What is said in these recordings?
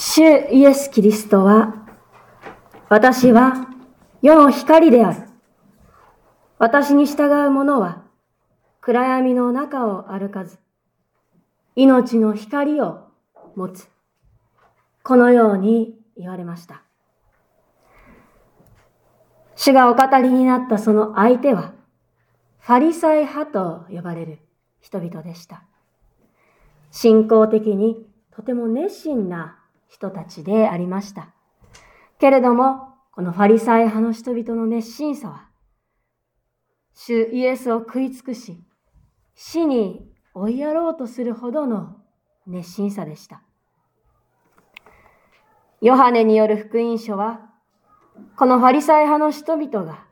主イエス・キリストは、私は世の光である。私に従う者は暗闇の中を歩かず、命の光を持つ。このように言われました。主がお語りになったその相手は、ファリサイ派と呼ばれる人々でした。信仰的にとても熱心な人たちでありました。けれども、このファリサイ派の人々の熱心さは、主イエスを食い尽くし、死に追いやろうとするほどの熱心さでした。ヨハネによる福音書は、このファリサイ派の人々が、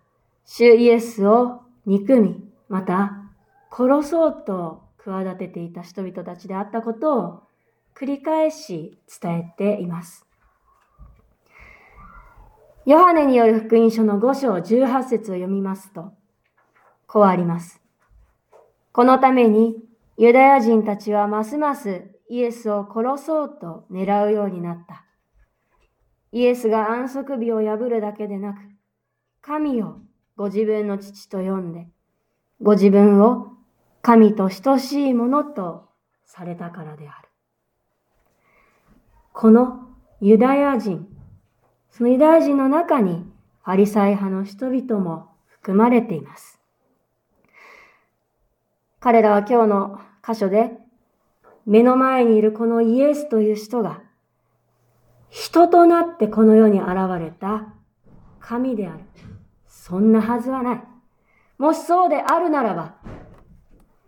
主イエスを憎み、また殺そうと企てていた人々たちであったことを繰り返し伝えています。ヨハネによる福音書の5章18節を読みますと、こうあります。このためにユダヤ人たちはますますイエスを殺そうと狙うようになった。イエスが安息日を破るだけでなく、神をご自分の父と呼んで、ご自分を神と等しいものとされたからである。このユダヤ人、そのユダヤ人の中にファリサイ派の人々も含まれています。彼らは今日の箇所で目の前にいるこのイエスという人が人となってこの世に現れた神である。そんなはずはない。もしそうであるならば、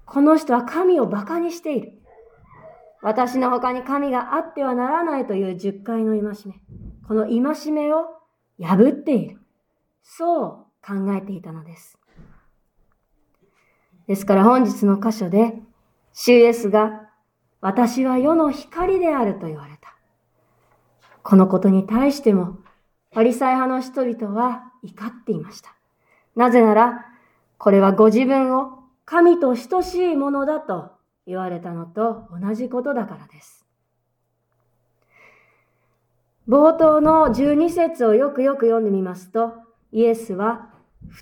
この人は神を馬鹿にしている。私の他に神があってはならないという十回の戒め。この戒めを破っている。そう考えていたのです。ですから本日の箇所で、主イエスが私は世の光であると言われた。このことに対しても、パリサイ派の人々は怒っていました。なぜなら、これはご自分を神と等しいものだと言われたのと同じことだからです。冒頭の12節をよくよく読んでみますと、イエスは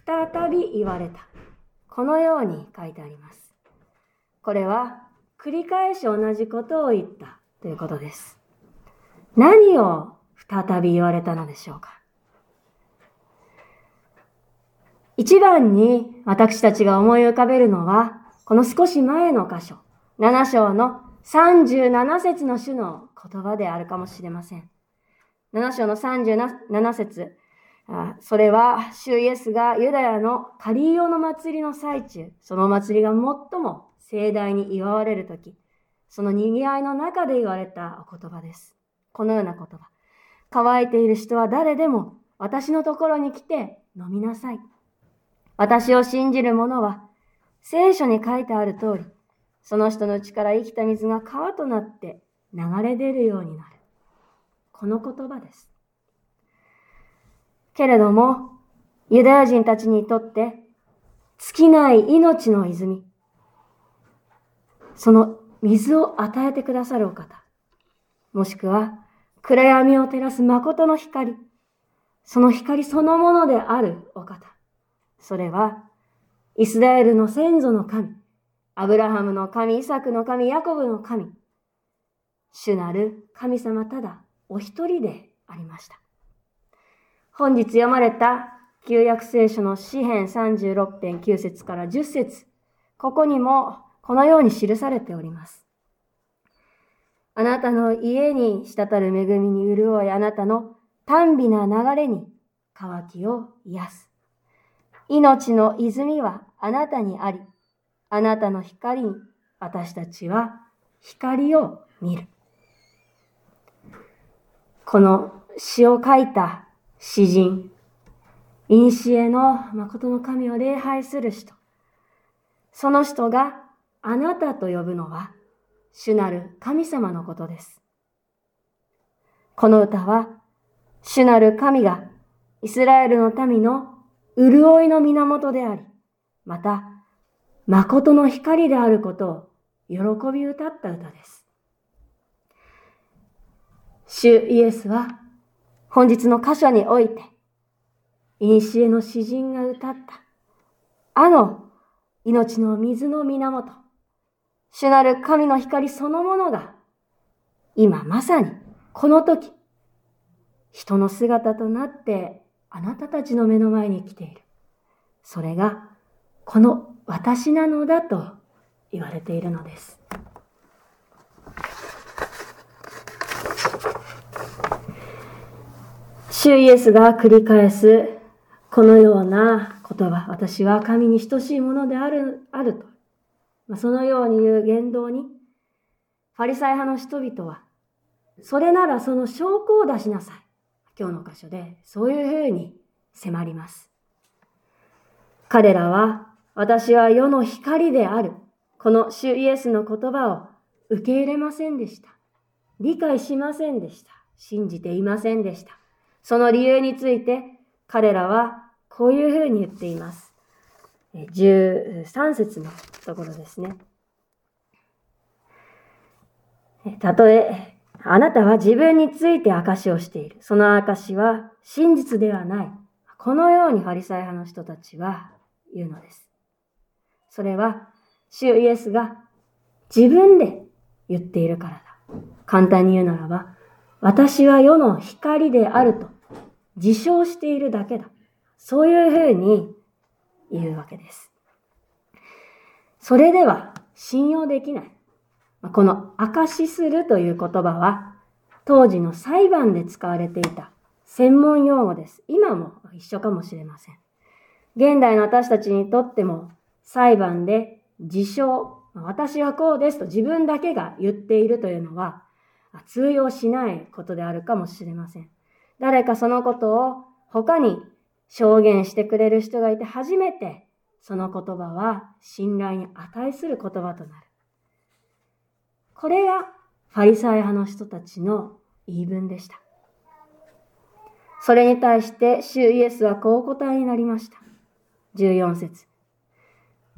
再び言われた。このように書いてあります。これは繰り返し同じことを言ったということです。何を再び言われたのでしょうか一番に私たちが思い浮かべるのは、この少し前の箇所、7章の37節の種の言葉であるかもしれません。7章の37節それは、主イエスがユダヤのカリーオの祭りの最中、その祭りが最も盛大に祝われるとき、その賑わいの中で言われたお言葉です。このような言葉。乾いている人は誰でも私のところに来て飲みなさい。私を信じる者は、聖書に書いてある通り、その人の内から生きた水が川となって流れ出るようになる。この言葉です。けれども、ユダヤ人たちにとって、尽きない命の泉、その水を与えてくださるお方、もしくは暗闇を照らす誠の光、その光そのものであるお方、それは、イスラエルの先祖の神、アブラハムの神、イサクの神、ヤコブの神、主なる神様ただお一人でありました。本日読まれた旧約聖書の詩編36編9節から10節ここにもこのように記されております。あなたの家に滴る恵みに潤い、あなたの短美な流れに渇きを癒す。命の泉はあなたにあり、あなたの光に私たちは光を見る。この詩を書いた詩人、古の誠の神を礼拝する人、その人があなたと呼ぶのは主なる神様のことです。この歌は主なる神がイスラエルの民の潤いの源であり、また、誠の光であることを喜び歌った歌です。主イエスは本日の箇所において、古の詩人が歌った、あの命の水の源、主なる神の光そのものが、今まさにこの時、人の姿となってあなたたちの目の前に来ている。それがこの私なのだと言われているのです。主イエスが繰り返すこのような言葉、私は神に等しいものである、あると。そのように言う言動に、ファリサイ派の人々は、それならその証拠を出しなさい。今日の箇所で、そういうふうに迫ります。彼らは、私は世の光である。この主イエスの言葉を受け入れませんでした。理解しませんでした。信じていませんでした。その理由について彼らはこういうふうに言っています。13節のところですね。たとえ、あなたは自分について証をしている。その証は真実ではない。このようにファリサイ派の人たちは言うのです。それは、主イエスが自分で言っているからだ。簡単に言うならば、私は世の光であると自称しているだけだ。そういうふうに言うわけです。それでは信用できない。この証しするという言葉は、当時の裁判で使われていた専門用語です。今も一緒かもしれません。現代の私たちにとっても裁判で自称、私はこうですと自分だけが言っているというのは通用しないことであるかもしれません。誰かそのことを他に証言してくれる人がいて初めてその言葉は信頼に値する言葉となる。これがファリサイ派の人たちの言い分でした。それに対して主イエスはこう答えになりました。14節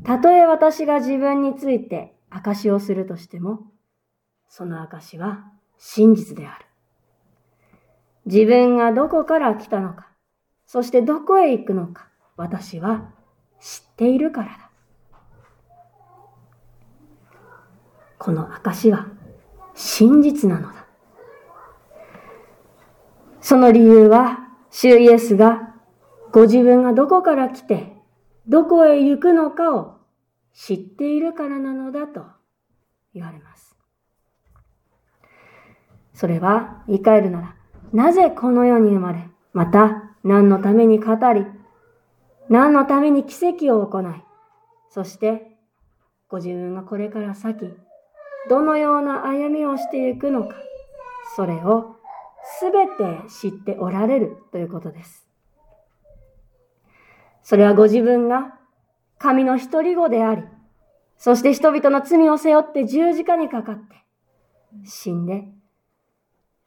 たとえ私が自分について証をするとしても、その証は真実である。自分がどこから来たのか、そしてどこへ行くのか、私は知っているからだ。この証は真実なのだ。その理由は、主イエスがご自分がどこから来て、どこへ行くのかを知っているからなのだと言われます。それは言い換えるなら、なぜこの世に生まれ、また何のために語り、何のために奇跡を行い、そしてご自分がこれから先、どのような歩みをしていくのか、それをすべて知っておられるということです。それはご自分が神の一人子であり、そして人々の罪を背負って十字架にかかって、死んで、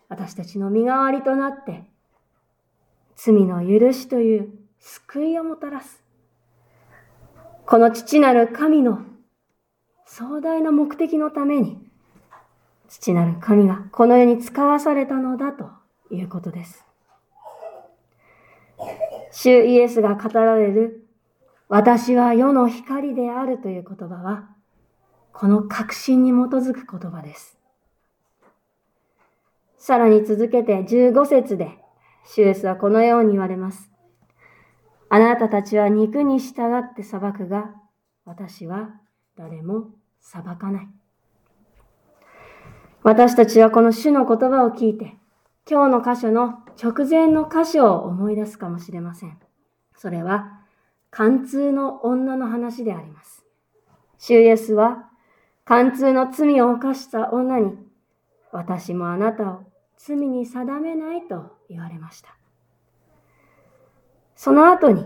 私たちの身代わりとなって、罪の許しという救いをもたらす。この父なる神の壮大な目的のために、父なる神がこの世に使わされたのだということです。主イエスが語られる私は世の光であるという言葉は、この確信に基づく言葉です。さらに続けて15節で、シュエスはこのように言われます。あなたたちは肉に従って裁くが、私は誰も裁かない。私たちはこの主の言葉を聞いて、今日の箇所の直前の箇所を思い出すかもしれません。それは、貫通の女の話であります。主イエスは、貫通の罪を犯した女に、私もあなたを罪に定めないと言われました。その後に、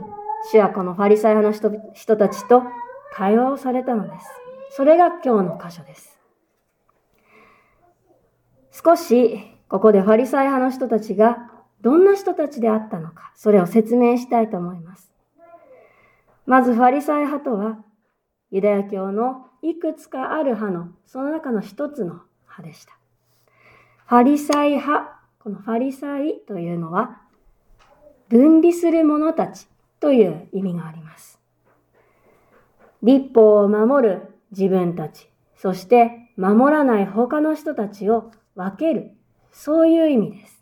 主はこのファリサイ派の人人たちと対話をされたのです。それが今日の箇所です。少し、ここでファリサイ派の人たちがどんな人たちであったのか、それを説明したいと思います。まず、ファリサイ派とは、ユダヤ教のいくつかある派の、その中の一つの派でした。ファリサイ派このファリサイというのは、分離する者たちという意味があります。立法を守る自分たち、そして守らない他の人たちを分ける、そういう意味です。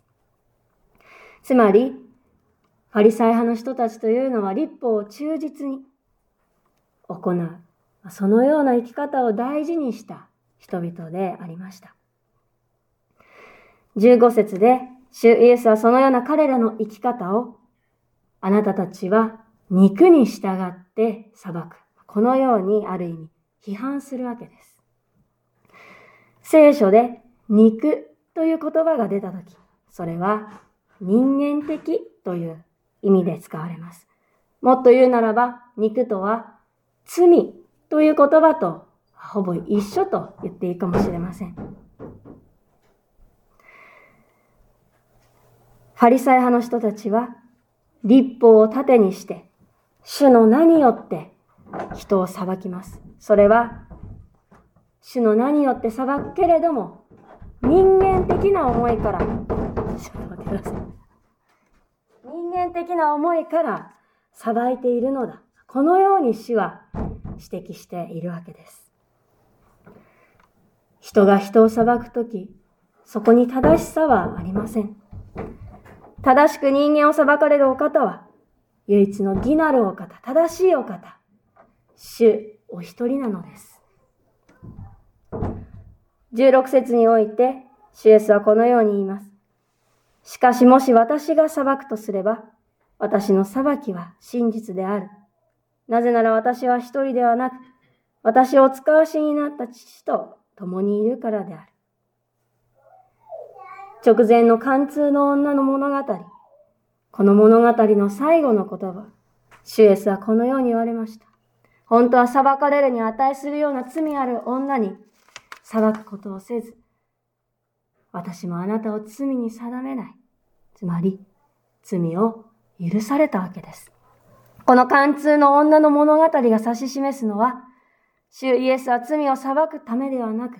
つまり、ファリサイ派の人たちというのは立法を忠実に行う。そのような生き方を大事にした人々でありました。15節で、主イエスはそのような彼らの生き方を、あなたたちは肉に従って裁く。このようにある意味批判するわけです。聖書で肉という言葉が出たとき、それは人間的という意味で使われます。もっと言うならば、肉とは罪という言葉とほぼ一緒と言っていいかもしれません。ファリサイ派の人たちは、立法を盾にして、主の名によって人を裁きます。それは、主の名によって裁くけれども、人間的な思いから、ちょっと待ってください。人間的な思いから裁いているのだ。このように主は指摘しているわけです。人が人を裁くとき、そこに正しさはありません。正しく人間を裁かれるお方は、唯一の義なるお方、正しいお方、主お一人なのです。16節において、主イエスはこのように言います。しかしもし私が裁くとすれば、私の裁きは真実である。なぜなら私は一人ではなく、私を使わしになった父と共にいるからである。直前の貫通の女の物語。この物語の最後の言葉。シュエスはこのように言われました。本当は裁かれるに値するような罪ある女に裁くことをせず、私もあなたを罪に定めない。つまり、罪を許されたわけです。この貫通の女の物語が指し示すのは、主イエスは罪を裁くためではなく、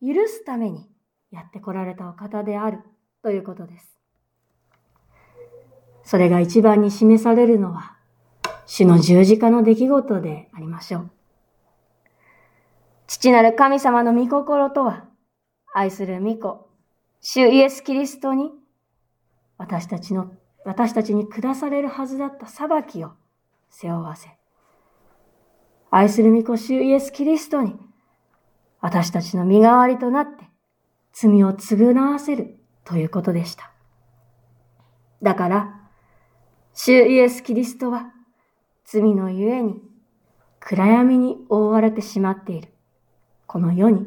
許すためにやってこられたお方であるということです。それが一番に示されるのは、主の十字架の出来事でありましょう。父なる神様の御心とは、愛する御子、主イエス・キリストに、私たちの、私たちに下されるはずだった裁きを背負わせ、愛する御子主イエス・キリストに、私たちの身代わりとなって、罪を償わせるということでした。だから、主イエス・キリストは、罪のゆえに、暗闇に覆われてしまっている。この世に、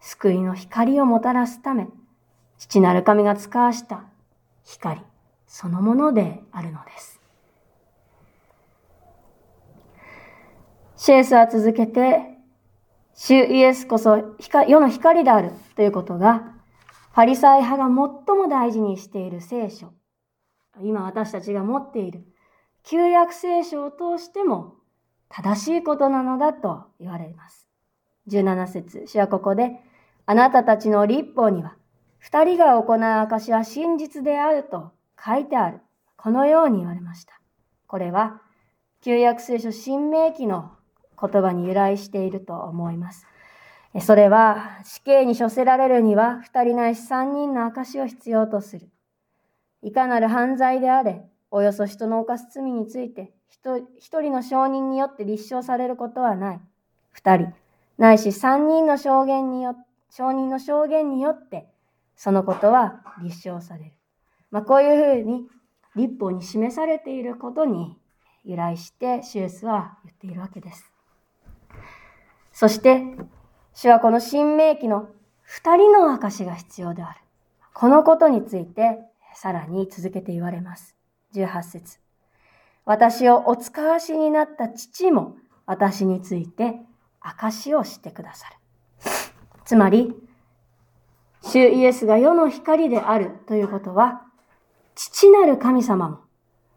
救いの光をもたらすため、父なる神が使わした光そのものであるのです。シェースは続けて、主イエスこそ世の光であるということが、パリサイ派が最も大事にしている聖書。今私たちが持っている旧約聖書を通しても正しいことなのだと言われます。17節主はここで、あなたたちの立法には、二人が行う証は真実であると書いてある。このように言われました。これは、旧約聖書新明記の言葉に由来していると思います。それは死刑に処せられるには二人ないし三人の証を必要とする。いかなる犯罪であれ、およそ人の犯す罪について一人の証人によって立証されることはない。二人、ないし三人の証言によ証人の証言によってそのことは立証される。まあ、こういうふうに立法に示されていることに由来してシュースは言っているわけです。そして、主はこの新明記の二人の証が必要である。このことについて、さらに続けて言われます。18節私をお使わしになった父も私について証をしてくださる。つまり、主イエスが世の光であるということは、父なる神様も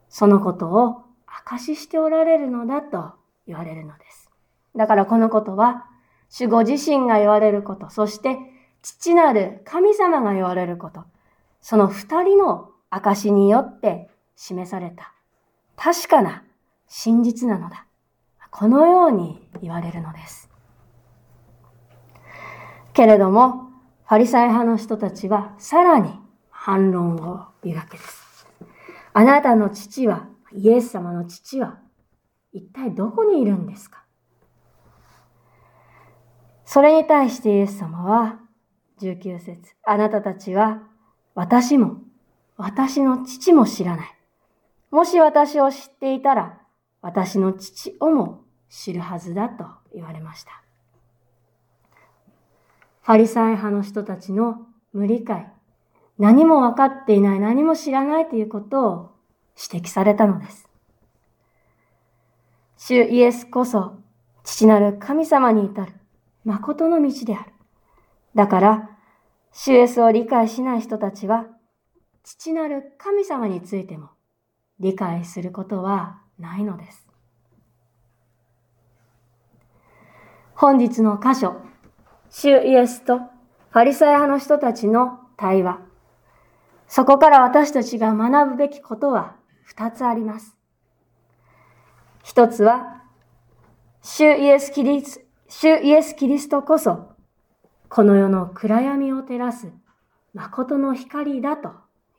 そのことを証ししておられるのだと言われるのです。だからこのことは、主ご自身が言われること、そして父なる神様が言われること、その二人の証によって示された確かな真実なのだ。このように言われるのです。けれども、ファリサイ派の人たちはさらに反論を言うわけです。あなたの父は、イエス様の父は、一体どこにいるんですか？それに対してイエス様は、19節あなたたちは、私も、私の父も知らない。もし私を知っていたら、私の父をも知るはずだと言われました。ファリサイ派の人たちの無理解、何も分かっていない、何も知らないということを指摘されたのです。主イエスこそ、父なる神様に至る、誠の道である。だから、主イエスを理解しない人たちは、父なる神様についても理解することはないのです。本日の箇所、主イエスとファリサイ派の人たちの対話。そこから私たちが学ぶべきことは二つあります。一つは、主イエスキリス、主イエスキリストこそ、この世の暗闇を照らす誠の光だと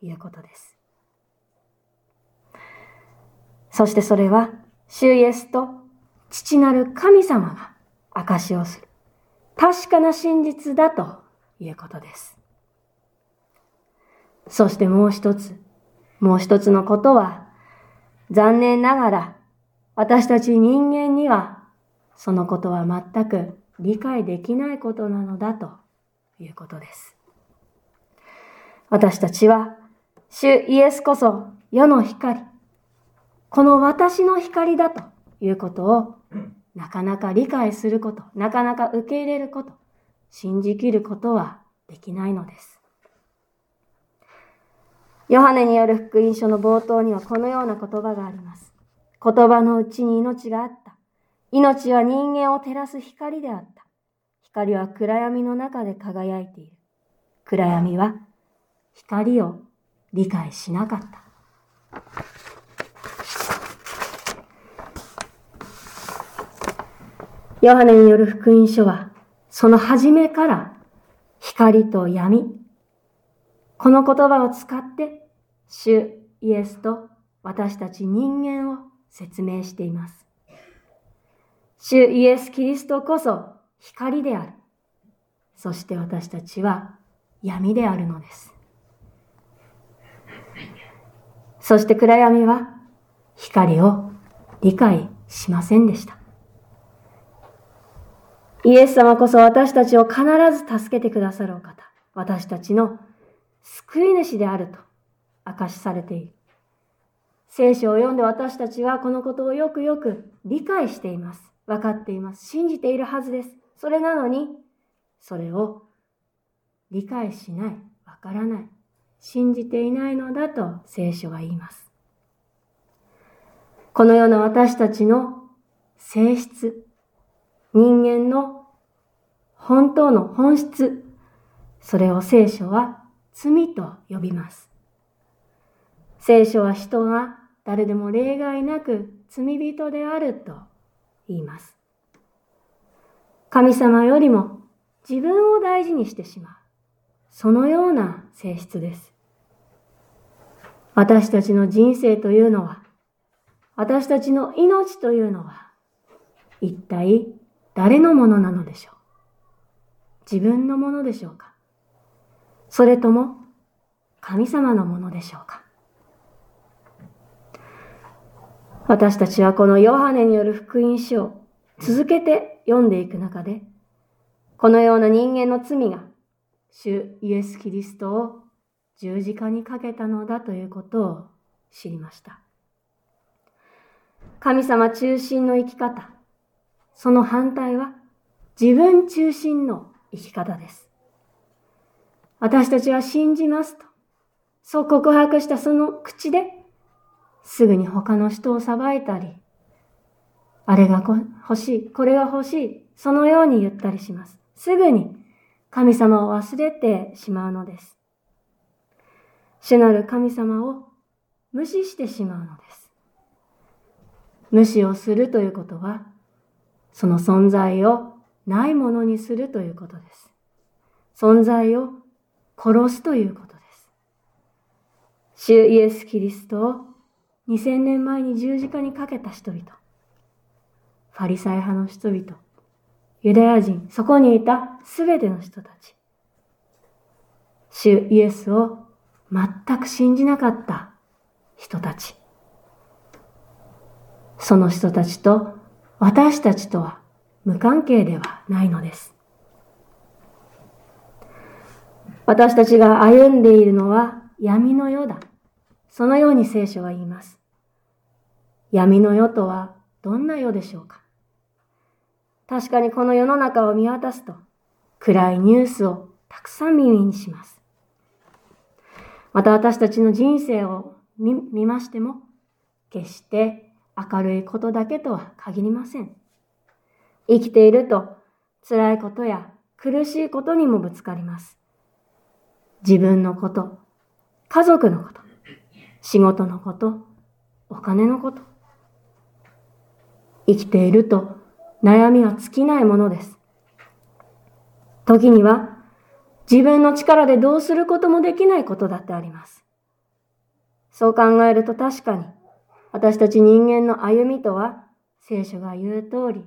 いうことです。そしてそれは、主イエスと父なる神様が証しをする。確かな真実だということです。そしてもう一つ、もう一つのことは、残念ながら私たち人間にはそのことは全く理解できないことなのだということです。私たちは、主イエスこそ世の光、この私の光だということをなかなか理解すること、なかなか受け入れること、信じきることはできないのです。ヨハネによる福音書の冒頭にはこのような言葉があります。言葉のうちに命があった。命は人間を照らす光であった。光は暗闇の中で輝いている。暗闇は光を理解しなかった。ヨハネによる福音書は、その初めから光と闇、この言葉を使って、主イエスと私たち人間を説明しています。主イエス・キリストこそ光である。そして私たちは闇であるのです。そして暗闇は光を理解しませんでした。イエス様こそ私たちを必ず助けてくださるお方。私たちの救い主であると明かしされている。聖書を読んで私たちはこのことをよくよく理解しています。分かっています。信じているはずです。それなのに、それを理解しない、わからない、信じていないのだと聖書は言います。このような私たちの性質、人間の本当の本質、それを聖書は罪と呼びます。聖書は人が誰でも例外なく罪人であると言います。神様よりも自分を大事にしてしまう。そのような性質です。私たちの人生というのは、私たちの命というのは、一体誰のものなのでしょう？自分のものでしょうか？それとも神様のものでしょうか？私たちはこのヨハネによる福音書を続けて読んでいく中で、このような人間の罪が主イエス・キリストを十字架にかけたのだということを知りました。神様中心の生き方、その反対は自分中心の生き方です。私たちは信じますと、そう告白したその口で、すぐに他の人を裁いたり、あれが欲しい、これが欲しい、そのように言ったりします。すぐに神様を忘れてしまうのです。主なる神様を無視してしまうのです。無視をするということは、その存在をないものにするということです。存在を殺すということです。主イエス・キリストを2000年前に十字架にかけた人々、ファリサイ派の人々、ユダヤ人、そこにいたすべての人たち、主イエスを全く信じなかった人たち、その人たちと私たちとは無関係ではないのです。私たちが歩んでいるのは闇の世だ。そのように聖書は言います。闇の世とはどんな世でしょうか確かにこの世の中を見渡すと暗いニュースをたくさん耳にします。また私たちの人生を見ましても決して明るいことだけとは限りません。生きていると辛いことや苦しいことにもぶつかります。自分のこと、家族のこと、仕事のこと、お金のこと。生きていると悩みは尽きないものです。時には自分の力でどうすることもできないことだってあります。そう考えると確かに私たち人間の歩みとは聖書が言う通り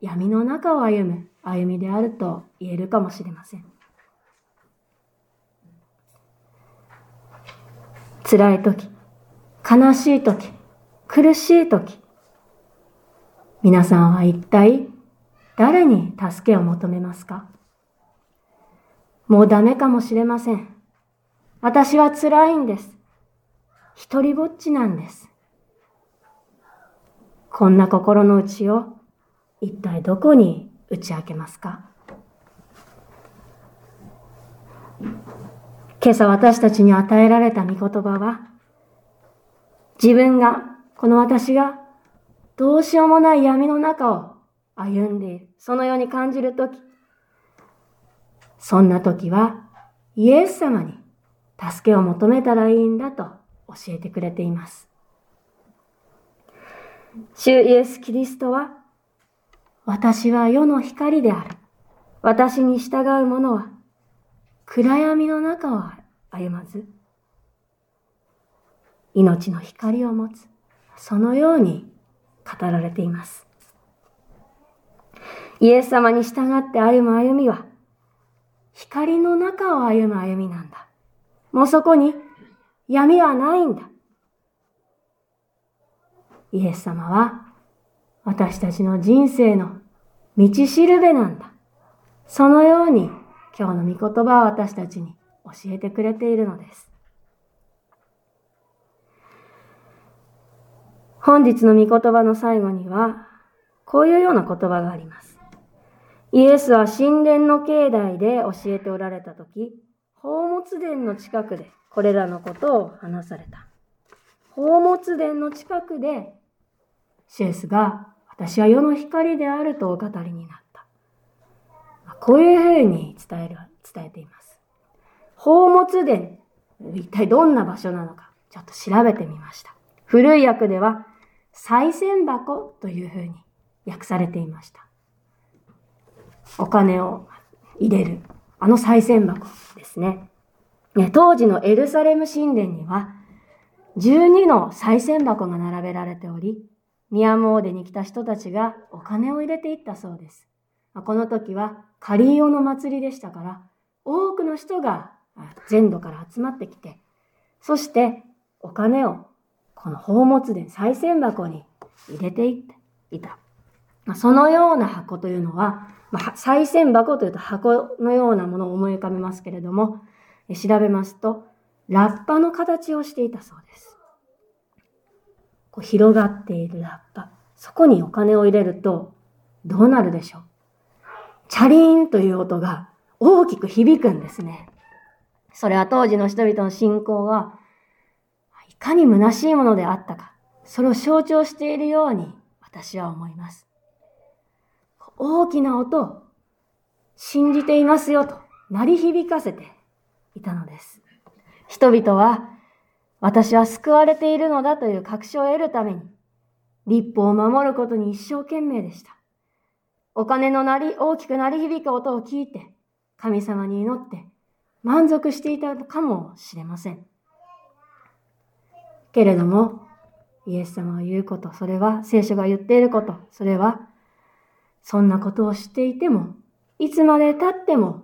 闇の中を歩む歩みであると言えるかもしれません。辛い時、悲しい時、苦しい時、皆さんは一体誰に助けを求めますか？もうダメかもしれません。私は辛いんです。一人ぼっちなんです。こんな心の内を一体どこに打ち明けますか？今朝私たちに与えられた御言葉は、自分が、この私が、どうしようもない闇の中を歩んでいる。そのように感じるとき、そんなときは、イエス様に助けを求めたらいいんだと教えてくれています。主イエス・キリストは、私は世の光である。私に従う者は暗闇の中を歩まず、命の光を持つ、そのように語られています。イエス様に従って歩む歩みは、光の中を歩む歩みなんだ。もうそこに闇はないんだ。イエス様は私たちの人生の道しるべなんだ。そのように今日の御言葉を私たちに教えてくれているのです。本日の御言葉の最後には、こういうような言葉があります。イエスは神殿の境内で教えておられたとき、宝物殿の近くでこれらのことを話された。宝物殿の近くで、シエスが私は世の光であるとお語りになった。こういうふうに伝える、伝えています。宝物殿、一体どんな場所なのか、ちょっと調べてみました。古い訳では、再銭箱というふうに訳されていました。お金を入れる、あの再銭箱ですね。当時のエルサレム神殿には、12の再銭箱が並べられており、宮詣でに来た人たちがお金を入れていったそうです。この時はカリオの祭りでしたから、多くの人が全土から集まってきて、そしてお金をこの宝物殿、再銭箱に入れていっていた。そのような箱というのは、まあ、再銭箱というと箱のようなものを思い浮かべますけれども、調べますと、ラッパの形をしていたそうです。こう広がっているラッパ。そこにお金を入れると、どうなるでしょうチャリーンという音が大きく響くんですね。それは当時の人々の信仰が、いかに虚しいものであったか、それを象徴しているように私は思います。大きな音信じていますよと鳴り響かせていたのです。人々は私は救われているのだという確証を得るために、立法を守ることに一生懸命でした。お金の鳴り、大きく鳴り響く音を聞いて、神様に祈って満足していたかもしれません。けれども、イエス様が言うこと、それは聖書が言っていること、それは、そんなことを知っていても、いつまで経っても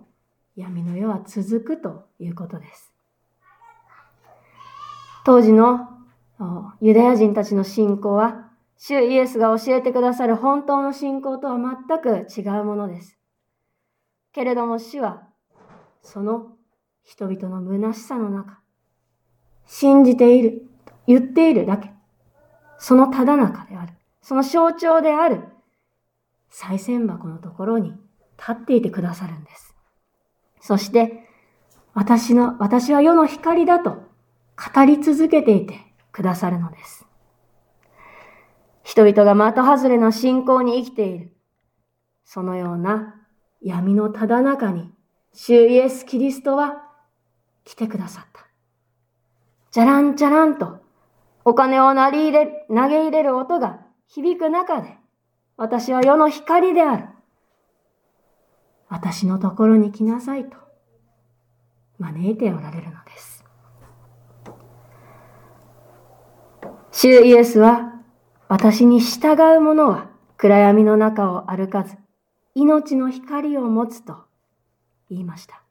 闇の世は続くということです。当時のユダヤ人たちの信仰は、主イエスが教えてくださる本当の信仰とは全く違うものです。けれども主は、その人々の虚しさの中、信じている、と言っているだけ、そのただ中である、その象徴である、再銭箱のところに立っていてくださるんです。そして、私の、私は世の光だと語り続けていてくださるのです。人々が的外れの信仰に生きている。そのような闇のただ中に、主イエス・キリストは来てくださった。じゃらんじゃらんと、お金を投げ入れ、投げ入れる音が響く中で、私は世の光である。私のところに来なさいと、招いておられるのです。主イエスは、私に従う者は暗闇の中を歩かず、命の光を持つと言いました。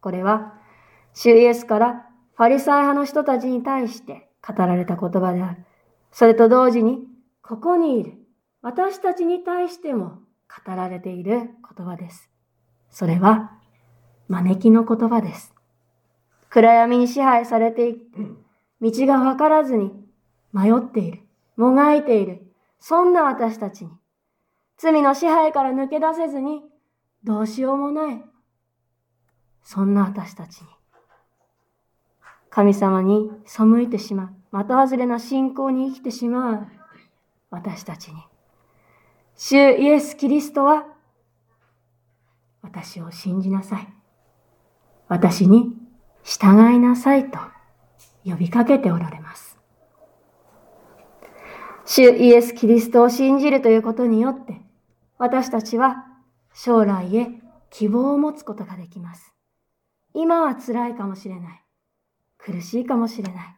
これは、主イエスからファリサイ派の人たちに対して語られた言葉である。それと同時に、ここにいる私たちに対しても語られている言葉です。それは、招きの言葉です。暗闇に支配されていく、道がわからずに迷っている、もがいている、そんな私たちに、罪の支配から抜け出せずに、どうしようもない。そんな私たちに、神様に背いてしまう、的外れな信仰に生きてしまう。私たちに、主イエス・キリストは、私を信じなさい。私に従いなさいと呼びかけておられます。主イエス・キリストを信じるということによって、私たちは将来へ希望を持つことができます。今は辛いかもしれない。苦しいかもしれない。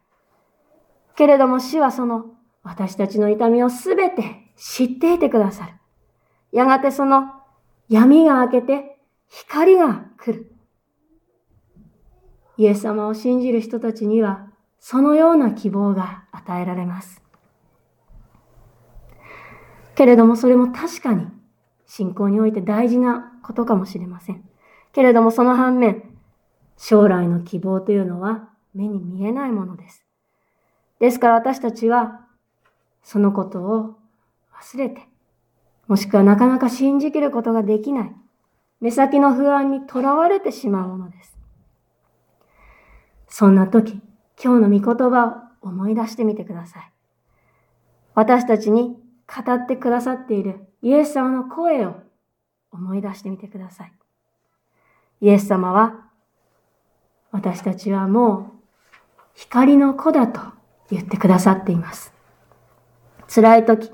けれども主はその私たちの痛みをすべて知っていてくださる。やがてその闇が明けて光が来る。イエス様を信じる人たちにはそのような希望が与えられます。けれどもそれも確かに信仰において大事なことかもしれません。けれどもその反面、将来の希望というのは目に見えないものです。ですから私たちはそのことを忘れて、もしくはなかなか信じきることができない、目先の不安にとらわれてしまうものです。そんな時、今日の御言葉を思い出してみてください。私たちに語ってくださっているイエス様の声を思い出してみてください。イエス様は、私たちはもう光の子だと言ってくださっています。辛い時、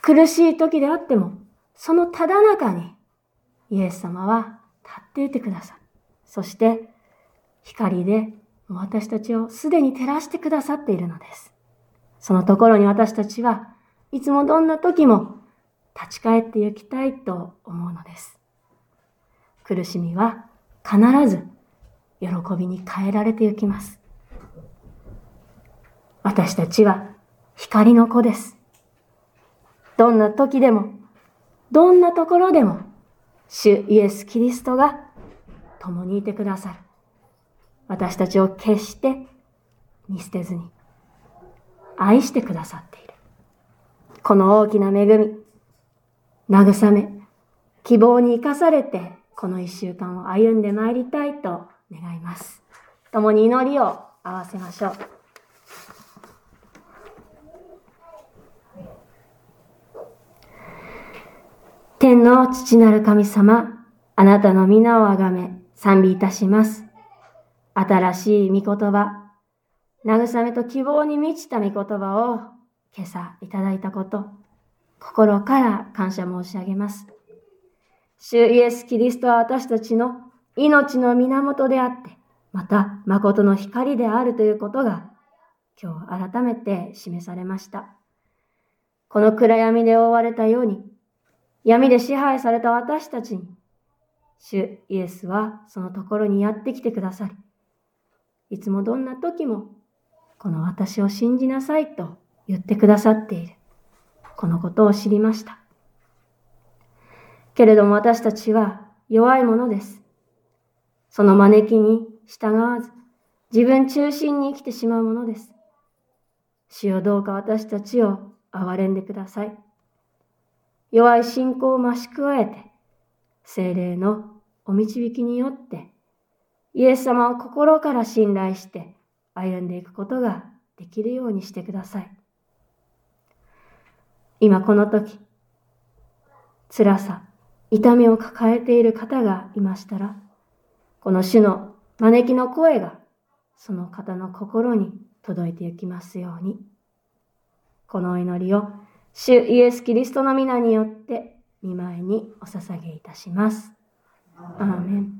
苦しい時であっても、そのただ中にイエス様は立っていてくださる。そして光で私たちをすでに照らしてくださっているのです。そのところに私たちはいつもどんな時も立ち返って行きたいと思うのです。苦しみは必ず喜びに変えられて行きます。私たちは光の子です。どんな時でも、どんなところでも、主イエス・キリストが共にいてくださる。私たちを決して見捨てずに愛してくださっている。この大きな恵み、慰め、希望に生かされて、この一週間を歩んでまいりたいと願います。共に祈りを合わせましょう。天の父なる神様、あなたの皆をあがめ、賛美いたします。新しい御言葉、慰めと希望に満ちた御言葉を今朝いただいたこと、心から感謝申し上げます。主イエス・キリストは私たちの命の源であって、また誠の光であるということが今日改めて示されました。この暗闇で覆われたように、闇で支配された私たちに、主イエスはそのところにやってきてくださり、いつもどんな時も、この私を信じなさいと言ってくださっている。このことを知りました。けれども私たちは弱いものです。その招きに従わず、自分中心に生きてしまうものです。主よどうか私たちを憐れんでください。弱い信仰を増し加えて、精霊のお導きによって、イエス様を心から信頼して歩んでいくことができるようにしてください。今この時、辛さ、痛みを抱えている方がいましたら、この主の招きの声がその方の心に届いていきますように。このお祈りを主イエス・キリストの皆によって見舞いにお捧げいたします。アーメン